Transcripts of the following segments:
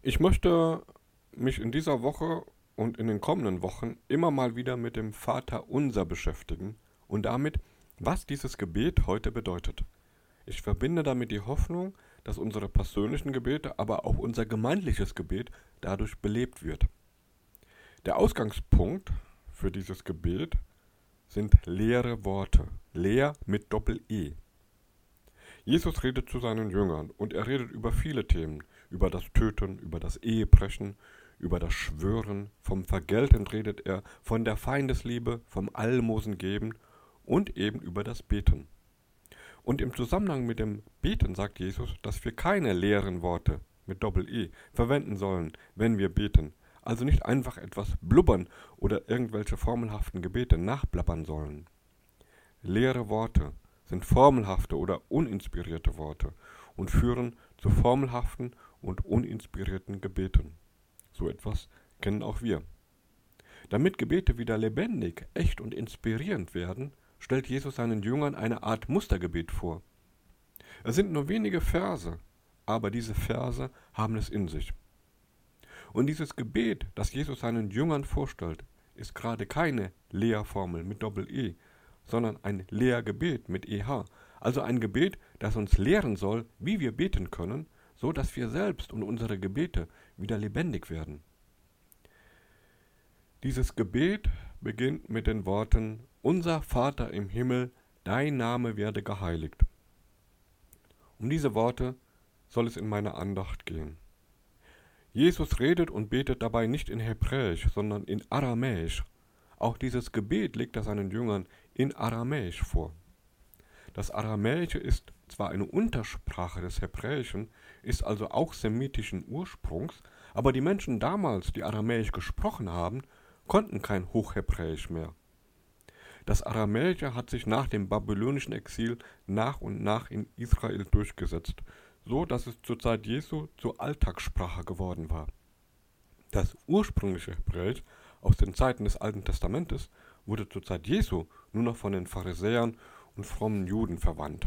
Ich möchte mich in dieser Woche und in den kommenden Wochen immer mal wieder mit dem Vater unser beschäftigen und damit, was dieses Gebet heute bedeutet. Ich verbinde damit die Hoffnung, dass unsere persönlichen Gebete, aber auch unser gemeindliches Gebet dadurch belebt wird. Der Ausgangspunkt für dieses Gebet sind leere Worte, leer mit Doppel-E. Jesus redet zu seinen Jüngern und er redet über viele Themen, über das Töten, über das Ehebrechen, über das Schwören, vom Vergelten redet er, von der Feindesliebe, vom Almosen geben und eben über das Beten. Und im Zusammenhang mit dem Beten sagt Jesus, dass wir keine leeren Worte mit Doppel-E verwenden sollen, wenn wir beten. Also nicht einfach etwas blubbern oder irgendwelche formelhaften Gebete nachplappern sollen. Leere Worte sind formelhafte oder uninspirierte Worte und führen zu formelhaften und uninspirierten Gebeten. So etwas kennen auch wir. Damit Gebete wieder lebendig, echt und inspirierend werden, stellt Jesus seinen Jüngern eine Art Mustergebet vor. Es sind nur wenige Verse, aber diese Verse haben es in sich. Und dieses Gebet, das Jesus seinen Jüngern vorstellt, ist gerade keine Lehrformel mit Doppel-E, sondern ein Lehrgebet mit EH, also ein Gebet, das uns lehren soll, wie wir beten können, so dass wir selbst und unsere Gebete wieder lebendig werden. Dieses Gebet beginnt mit den Worten Unser Vater im Himmel, dein Name werde geheiligt. Um diese Worte soll es in meiner Andacht gehen. Jesus redet und betet dabei nicht in Hebräisch, sondern in Aramäisch. Auch dieses Gebet legt er seinen Jüngern in Aramäisch vor. Das Aramäische ist zwar eine Untersprache des Hebräischen, ist also auch semitischen Ursprungs, aber die Menschen damals, die Aramäisch gesprochen haben, konnten kein Hochhebräisch mehr. Das Aramäische hat sich nach dem babylonischen Exil nach und nach in Israel durchgesetzt, so dass es zur Zeit Jesu zur Alltagssprache geworden war. Das ursprüngliche Hebräisch aus den Zeiten des Alten Testamentes wurde zur Zeit Jesu nur noch von den Pharisäern und frommen Juden verwandt.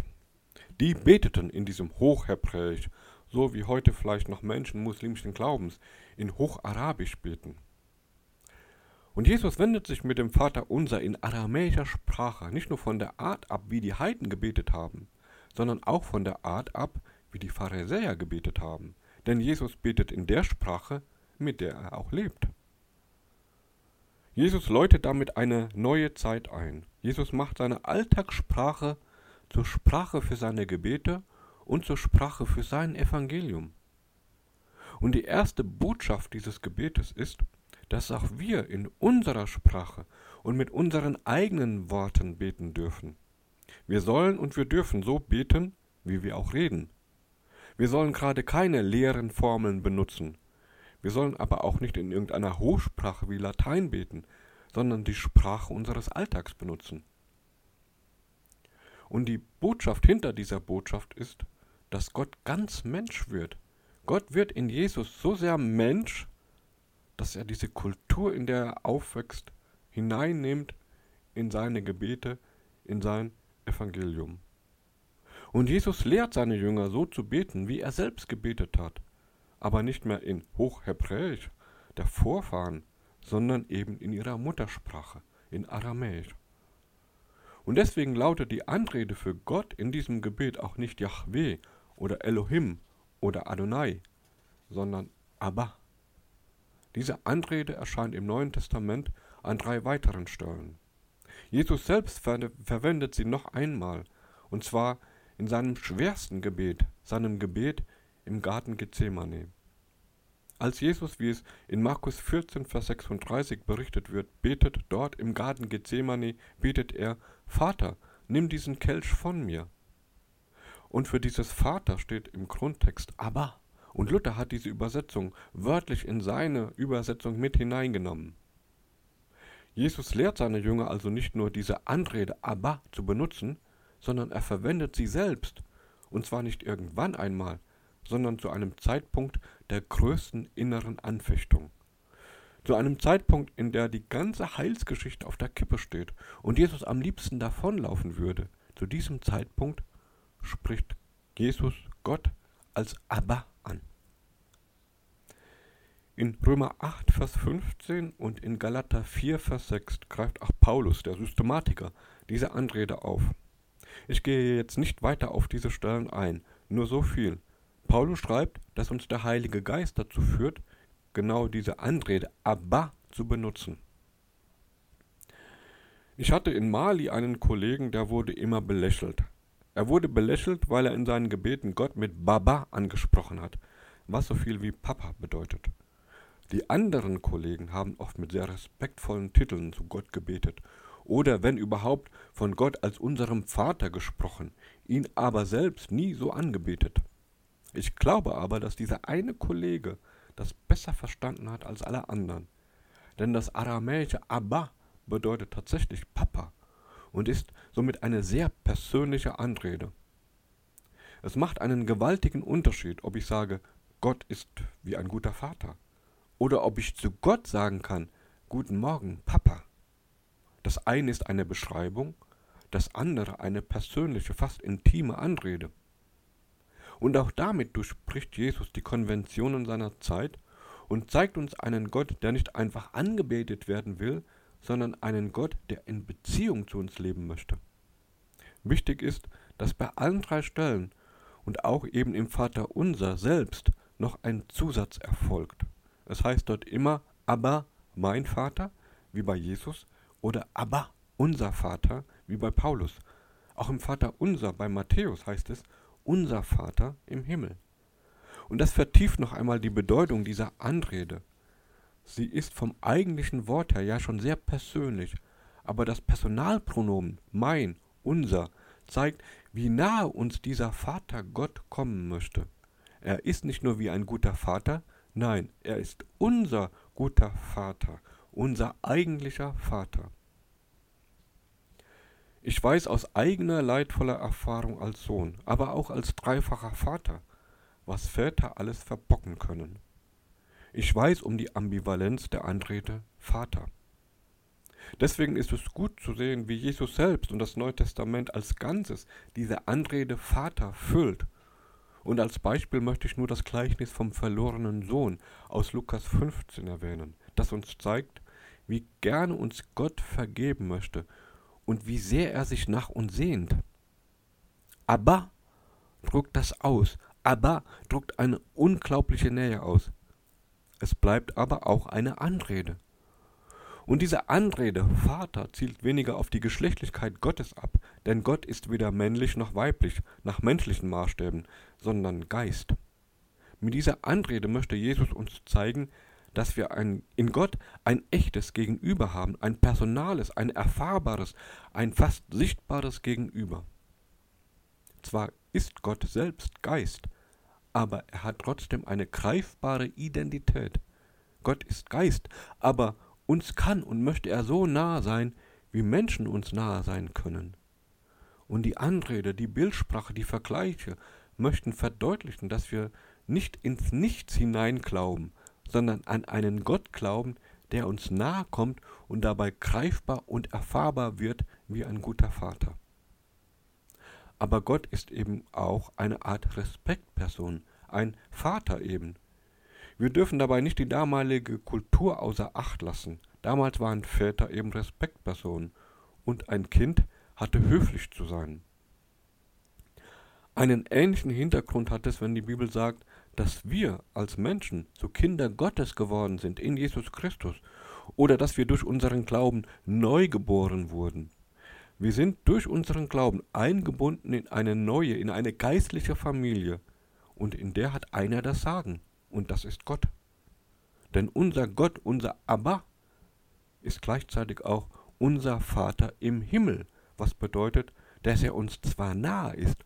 Die beteten in diesem Hochhebräisch, so wie heute vielleicht noch Menschen muslimischen Glaubens in Hocharabisch beten. Und Jesus wendet sich mit dem Vater unser in aramäischer Sprache nicht nur von der Art ab, wie die Heiden gebetet haben, sondern auch von der Art ab, wie die Pharisäer gebetet haben. Denn Jesus betet in der Sprache, mit der er auch lebt. Jesus läutet damit eine neue Zeit ein. Jesus macht seine Alltagssprache zur Sprache für seine Gebete und zur Sprache für sein Evangelium. Und die erste Botschaft dieses Gebetes ist, dass auch wir in unserer Sprache und mit unseren eigenen Worten beten dürfen. Wir sollen und wir dürfen so beten, wie wir auch reden. Wir sollen gerade keine leeren Formeln benutzen, wir sollen aber auch nicht in irgendeiner Hochsprache wie Latein beten, sondern die Sprache unseres Alltags benutzen. Und die Botschaft hinter dieser Botschaft ist, dass Gott ganz Mensch wird. Gott wird in Jesus so sehr Mensch, dass er diese Kultur, in der er aufwächst, hineinnimmt in seine Gebete, in sein Evangelium. Und Jesus lehrt seine Jünger so zu beten, wie er selbst gebetet hat aber nicht mehr in Hochhebräisch der Vorfahren, sondern eben in ihrer Muttersprache, in Aramäisch. Und deswegen lautet die Anrede für Gott in diesem Gebet auch nicht Yahweh oder Elohim oder Adonai, sondern Abba. Diese Anrede erscheint im Neuen Testament an drei weiteren Stellen. Jesus selbst ver verwendet sie noch einmal, und zwar in seinem schwersten Gebet, seinem Gebet im Garten Gethsemane. Als Jesus, wie es in Markus 14, Vers 36 berichtet wird, betet dort im Garten Gethsemane, betet er, Vater, nimm diesen Kelch von mir. Und für dieses Vater steht im Grundtext aber. Und Luther hat diese Übersetzung wörtlich in seine Übersetzung mit hineingenommen. Jesus lehrt seine Jünger also nicht nur diese Anrede aber zu benutzen, sondern er verwendet sie selbst, und zwar nicht irgendwann einmal, sondern zu einem Zeitpunkt der größten inneren Anfechtung. Zu einem Zeitpunkt, in der die ganze Heilsgeschichte auf der Kippe steht und Jesus am liebsten davonlaufen würde. Zu diesem Zeitpunkt spricht Jesus Gott als Abba an. In Römer 8, Vers 15 und in Galater 4, Vers 6 greift auch Paulus, der Systematiker, diese Anrede auf. Ich gehe jetzt nicht weiter auf diese Stellen ein, nur so viel. Paulus schreibt, dass uns der Heilige Geist dazu führt, genau diese Anrede Abba zu benutzen. Ich hatte in Mali einen Kollegen, der wurde immer belächelt. Er wurde belächelt, weil er in seinen Gebeten Gott mit Baba angesprochen hat, was so viel wie Papa bedeutet. Die anderen Kollegen haben oft mit sehr respektvollen Titeln zu Gott gebetet oder wenn überhaupt von Gott als unserem Vater gesprochen, ihn aber selbst nie so angebetet. Ich glaube aber, dass dieser eine Kollege das besser verstanden hat als alle anderen. Denn das aramäische Abba bedeutet tatsächlich Papa und ist somit eine sehr persönliche Anrede. Es macht einen gewaltigen Unterschied, ob ich sage, Gott ist wie ein guter Vater, oder ob ich zu Gott sagen kann, Guten Morgen, Papa. Das eine ist eine Beschreibung, das andere eine persönliche, fast intime Anrede. Und auch damit durchbricht Jesus die Konventionen seiner Zeit und zeigt uns einen Gott, der nicht einfach angebetet werden will, sondern einen Gott, der in Beziehung zu uns leben möchte. Wichtig ist, dass bei allen drei Stellen und auch eben im Vater unser selbst noch ein Zusatz erfolgt. Es heißt dort immer aber mein Vater, wie bei Jesus, oder aber unser Vater, wie bei Paulus. Auch im Vater unser bei Matthäus heißt es unser Vater im Himmel. Und das vertieft noch einmal die Bedeutung dieser Anrede. Sie ist vom eigentlichen Wort her ja schon sehr persönlich, aber das Personalpronomen mein, unser zeigt, wie nahe uns dieser Vater Gott kommen möchte. Er ist nicht nur wie ein guter Vater, nein, er ist unser guter Vater, unser eigentlicher Vater. Ich weiß aus eigener leidvoller Erfahrung als Sohn, aber auch als dreifacher Vater, was Väter alles verbocken können. Ich weiß um die Ambivalenz der Anrede Vater. Deswegen ist es gut zu sehen, wie Jesus selbst und das Neue Testament als Ganzes diese Anrede Vater füllt. Und als Beispiel möchte ich nur das Gleichnis vom verlorenen Sohn aus Lukas 15 erwähnen, das uns zeigt, wie gerne uns Gott vergeben möchte und wie sehr er sich nach uns sehnt. Aber drückt das aus. Aber drückt eine unglaubliche Nähe aus. Es bleibt aber auch eine Anrede. Und diese Anrede Vater zielt weniger auf die Geschlechtlichkeit Gottes ab, denn Gott ist weder männlich noch weiblich nach menschlichen Maßstäben, sondern Geist. Mit dieser Anrede möchte Jesus uns zeigen, dass wir ein, in Gott ein echtes Gegenüber haben, ein personales, ein erfahrbares, ein fast sichtbares Gegenüber. Zwar ist Gott selbst Geist, aber er hat trotzdem eine greifbare Identität. Gott ist Geist, aber uns kann und möchte er so nahe sein, wie Menschen uns nahe sein können. Und die Anrede, die Bildsprache, die Vergleiche möchten verdeutlichen, dass wir nicht ins Nichts hineinglauben, sondern an einen Gott glauben, der uns nahe kommt und dabei greifbar und erfahrbar wird wie ein guter Vater. Aber Gott ist eben auch eine Art Respektperson, ein Vater eben. Wir dürfen dabei nicht die damalige Kultur außer Acht lassen. Damals waren Väter eben Respektpersonen und ein Kind hatte höflich zu sein. Einen ähnlichen Hintergrund hat es, wenn die Bibel sagt, dass wir als Menschen zu Kinder Gottes geworden sind in Jesus Christus oder dass wir durch unseren Glauben neu geboren wurden. Wir sind durch unseren Glauben eingebunden in eine neue, in eine geistliche Familie und in der hat einer das Sagen und das ist Gott. Denn unser Gott, unser Abba, ist gleichzeitig auch unser Vater im Himmel, was bedeutet, dass er uns zwar nahe ist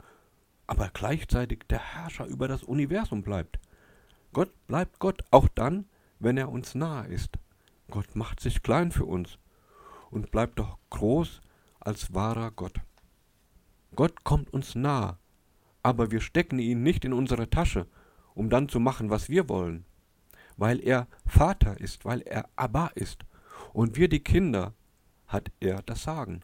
aber gleichzeitig der Herrscher über das Universum bleibt. Gott bleibt Gott auch dann, wenn er uns nahe ist. Gott macht sich klein für uns und bleibt doch groß als wahrer Gott. Gott kommt uns nahe, aber wir stecken ihn nicht in unsere Tasche, um dann zu machen, was wir wollen. Weil er Vater ist, weil er Abba ist und wir die Kinder, hat er das Sagen.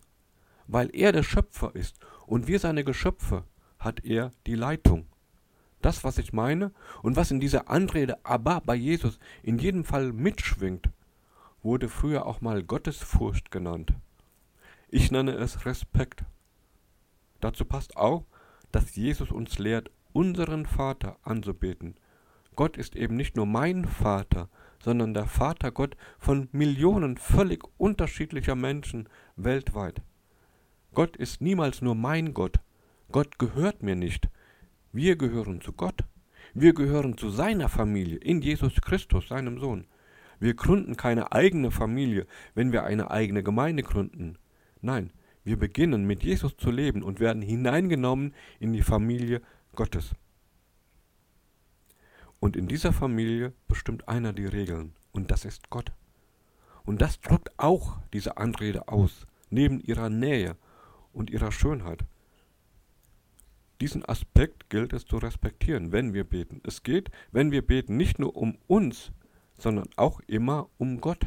Weil er der Schöpfer ist und wir seine Geschöpfe, hat er die Leitung. Das, was ich meine und was in dieser Anrede Abba bei Jesus in jedem Fall mitschwingt, wurde früher auch mal Gottesfurcht genannt. Ich nenne es Respekt. Dazu passt auch, dass Jesus uns lehrt, unseren Vater anzubeten. Gott ist eben nicht nur mein Vater, sondern der Vater Gott von Millionen völlig unterschiedlicher Menschen weltweit. Gott ist niemals nur mein Gott. Gott gehört mir nicht. Wir gehören zu Gott. Wir gehören zu seiner Familie in Jesus Christus, seinem Sohn. Wir gründen keine eigene Familie, wenn wir eine eigene Gemeinde gründen. Nein, wir beginnen mit Jesus zu leben und werden hineingenommen in die Familie Gottes. Und in dieser Familie bestimmt einer die Regeln, und das ist Gott. Und das drückt auch diese Anrede aus, neben ihrer Nähe und ihrer Schönheit. Diesen Aspekt gilt es zu respektieren, wenn wir beten. Es geht, wenn wir beten, nicht nur um uns, sondern auch immer um Gott.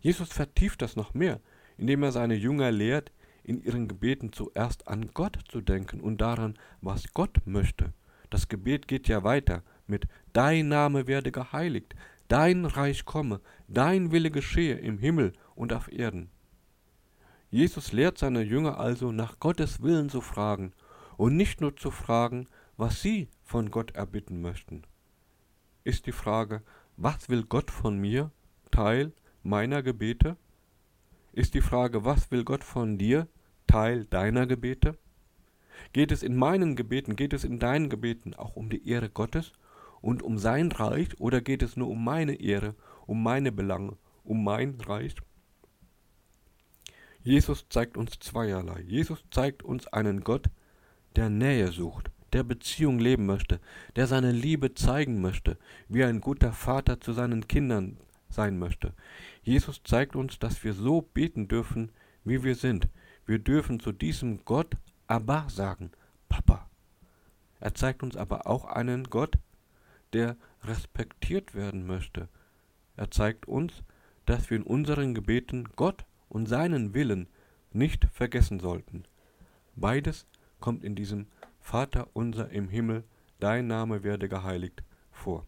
Jesus vertieft das noch mehr, indem er seine Jünger lehrt, in ihren Gebeten zuerst an Gott zu denken und daran, was Gott möchte. Das Gebet geht ja weiter mit Dein Name werde geheiligt, dein Reich komme, dein Wille geschehe im Himmel und auf Erden. Jesus lehrt seine Jünger also nach Gottes Willen zu fragen und nicht nur zu fragen, was sie von Gott erbitten möchten. Ist die Frage, was will Gott von mir, Teil meiner Gebete? Ist die Frage, was will Gott von dir, Teil deiner Gebete? Geht es in meinen Gebeten, geht es in deinen Gebeten auch um die Ehre Gottes und um sein Reich oder geht es nur um meine Ehre, um meine Belange, um mein Reich? Jesus zeigt uns zweierlei. Jesus zeigt uns einen Gott, der Nähe sucht, der Beziehung leben möchte, der seine Liebe zeigen möchte, wie ein guter Vater zu seinen Kindern sein möchte. Jesus zeigt uns, dass wir so beten dürfen, wie wir sind. Wir dürfen zu diesem Gott Abba sagen, Papa. Er zeigt uns aber auch einen Gott, der respektiert werden möchte. Er zeigt uns, dass wir in unseren Gebeten Gott und seinen Willen nicht vergessen sollten. Beides kommt in diesem Vater unser im Himmel, dein Name werde geheiligt vor.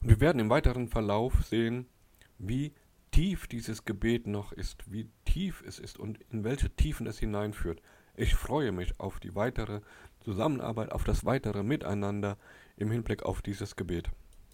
Und wir werden im weiteren Verlauf sehen, wie tief dieses Gebet noch ist, wie tief es ist und in welche Tiefen es hineinführt. Ich freue mich auf die weitere Zusammenarbeit, auf das weitere Miteinander im Hinblick auf dieses Gebet.